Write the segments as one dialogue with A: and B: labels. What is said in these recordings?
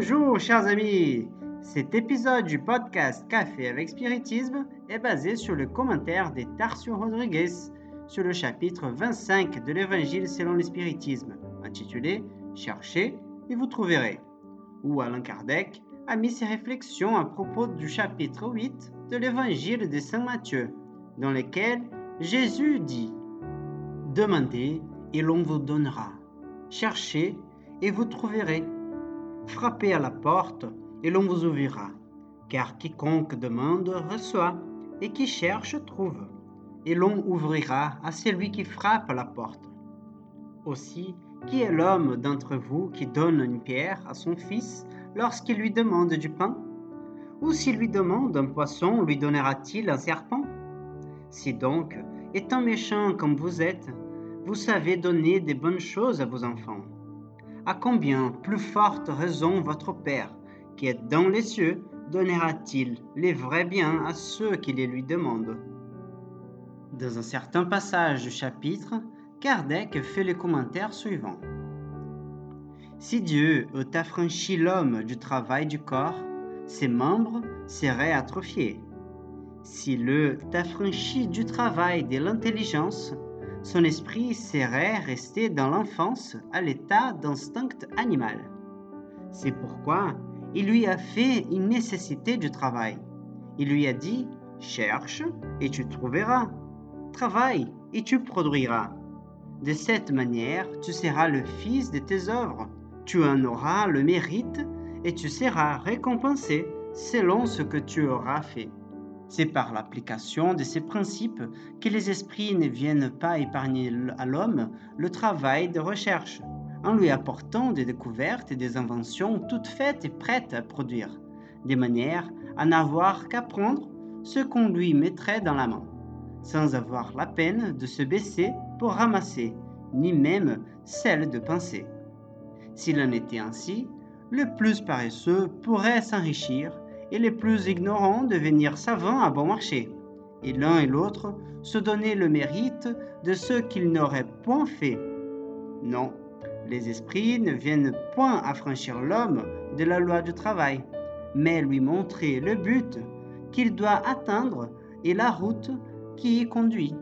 A: Bonjour chers amis Cet épisode du podcast Café avec Spiritisme est basé sur le commentaire des Tarsio Rodriguez sur le chapitre 25 de l'Évangile selon le Spiritisme, intitulé Cherchez et vous trouverez, où Alain Kardec a mis ses réflexions à propos du chapitre 8 de l'Évangile de Saint Matthieu, dans lequel Jésus dit Demandez et l'on vous donnera. Cherchez et vous trouverez. Frappez à la porte et l'on vous ouvrira. Car quiconque demande reçoit, et qui cherche trouve, et l'on ouvrira à celui qui frappe à la porte. Aussi, qui est l'homme d'entre vous qui donne une pierre à son fils lorsqu'il lui demande du pain? Ou s'il lui demande un poisson, lui donnera-t-il un serpent? Si donc, étant méchant comme vous êtes, vous savez donner des bonnes choses à vos enfants, à combien plus forte raison votre Père, qui est dans les cieux, donnera-t-il les vrais biens à ceux qui les lui demandent? Dans un certain passage du chapitre, Kardec fait les commentaires suivants. Si Dieu eût affranchi l'homme du travail du corps, ses membres seraient atrophiés. S'il eût affranchi du travail de l'intelligence, son esprit serait resté dans l'enfance à l'état d'instinct animal. C'est pourquoi il lui a fait une nécessité du travail. Il lui a dit, cherche et tu trouveras. Travaille et tu produiras. De cette manière, tu seras le fils de tes œuvres. Tu en auras le mérite et tu seras récompensé selon ce que tu auras fait. C'est par l'application de ces principes que les esprits ne viennent pas épargner à l'homme le travail de recherche, en lui apportant des découvertes et des inventions toutes faites et prêtes à produire, de manière à n'avoir qu'à prendre ce qu'on lui mettrait dans la main, sans avoir la peine de se baisser pour ramasser, ni même celle de penser. S'il en était ainsi, le plus paresseux pourrait s'enrichir et les plus ignorants devenir savants à bon marché, et l'un et l'autre se donner le mérite de ce qu'ils n'auraient point fait. Non, les esprits ne viennent point affranchir l'homme de la loi du travail, mais lui montrer le but qu'il doit atteindre et la route qui y conduit,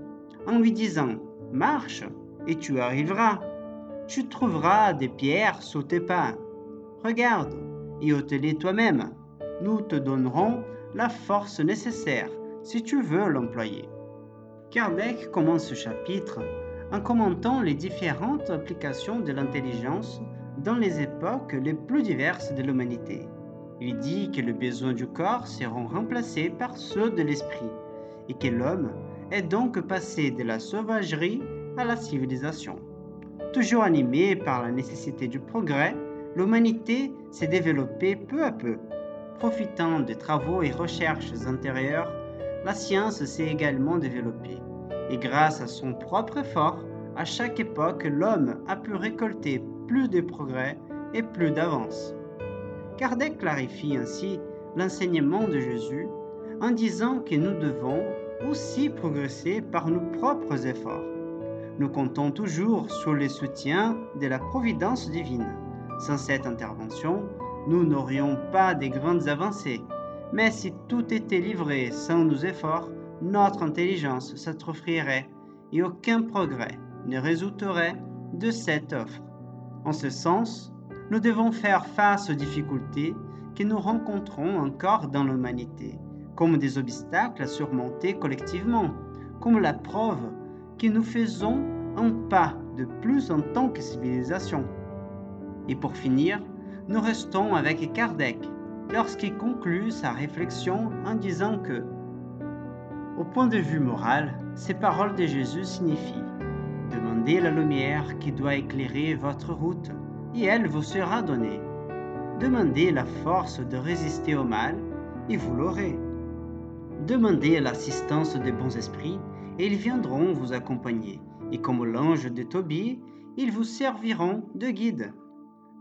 A: en lui disant Marche, et tu arriveras. Tu trouveras des pierres sous tes pas. Regarde, et ôte-les toi-même nous te donnerons la force nécessaire si tu veux l'employer. Kardec commence ce chapitre en commentant les différentes applications de l'intelligence dans les époques les plus diverses de l'humanité. Il dit que les besoins du corps seront remplacés par ceux de l'esprit et que l'homme est donc passé de la sauvagerie à la civilisation. Toujours animé par la nécessité du progrès, l'humanité s'est développée peu à peu Profitant des travaux et recherches antérieures, la science s'est également développée. Et grâce à son propre effort, à chaque époque, l'homme a pu récolter plus de progrès et plus d'avance. Kardec clarifie ainsi l'enseignement de Jésus en disant que nous devons aussi progresser par nos propres efforts. Nous comptons toujours sur le soutien de la providence divine. Sans cette intervention, nous n'aurions pas des grandes avancées. Mais si tout était livré sans nos efforts, notre intelligence s'atrophierait et aucun progrès ne résulterait de cette offre. En ce sens, nous devons faire face aux difficultés que nous rencontrons encore dans l'humanité, comme des obstacles à surmonter collectivement, comme la preuve que nous faisons un pas de plus en tant que civilisation. Et pour finir, nous restons avec Kardec lorsqu'il conclut sa réflexion en disant que, au point de vue moral, ces paroles de Jésus signifient Demandez la lumière qui doit éclairer votre route, et elle vous sera donnée. Demandez la force de résister au mal, et vous l'aurez. Demandez l'assistance des bons esprits, et ils viendront vous accompagner, et comme l'ange de Tobie, ils vous serviront de guide.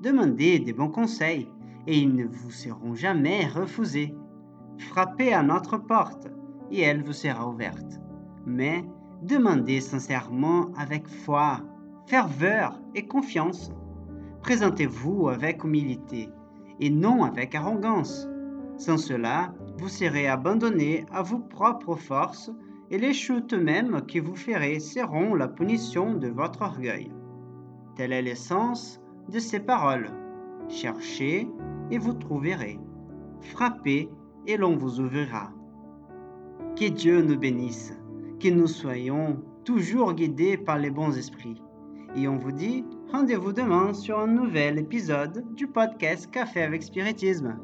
A: Demandez des bons conseils et ils ne vous seront jamais refusés. Frappez à notre porte et elle vous sera ouverte. Mais demandez sincèrement avec foi, ferveur et confiance. Présentez-vous avec humilité et non avec arrogance. Sans cela, vous serez abandonné à vos propres forces et les chutes mêmes que vous ferez seront la punition de votre orgueil. Tel est l'essence de ces paroles. Cherchez et vous trouverez. Frappez et l'on vous ouvrira. Que Dieu nous bénisse, que nous soyons toujours guidés par les bons esprits. Et on vous dit rendez-vous demain sur un nouvel épisode du podcast Café avec Spiritisme.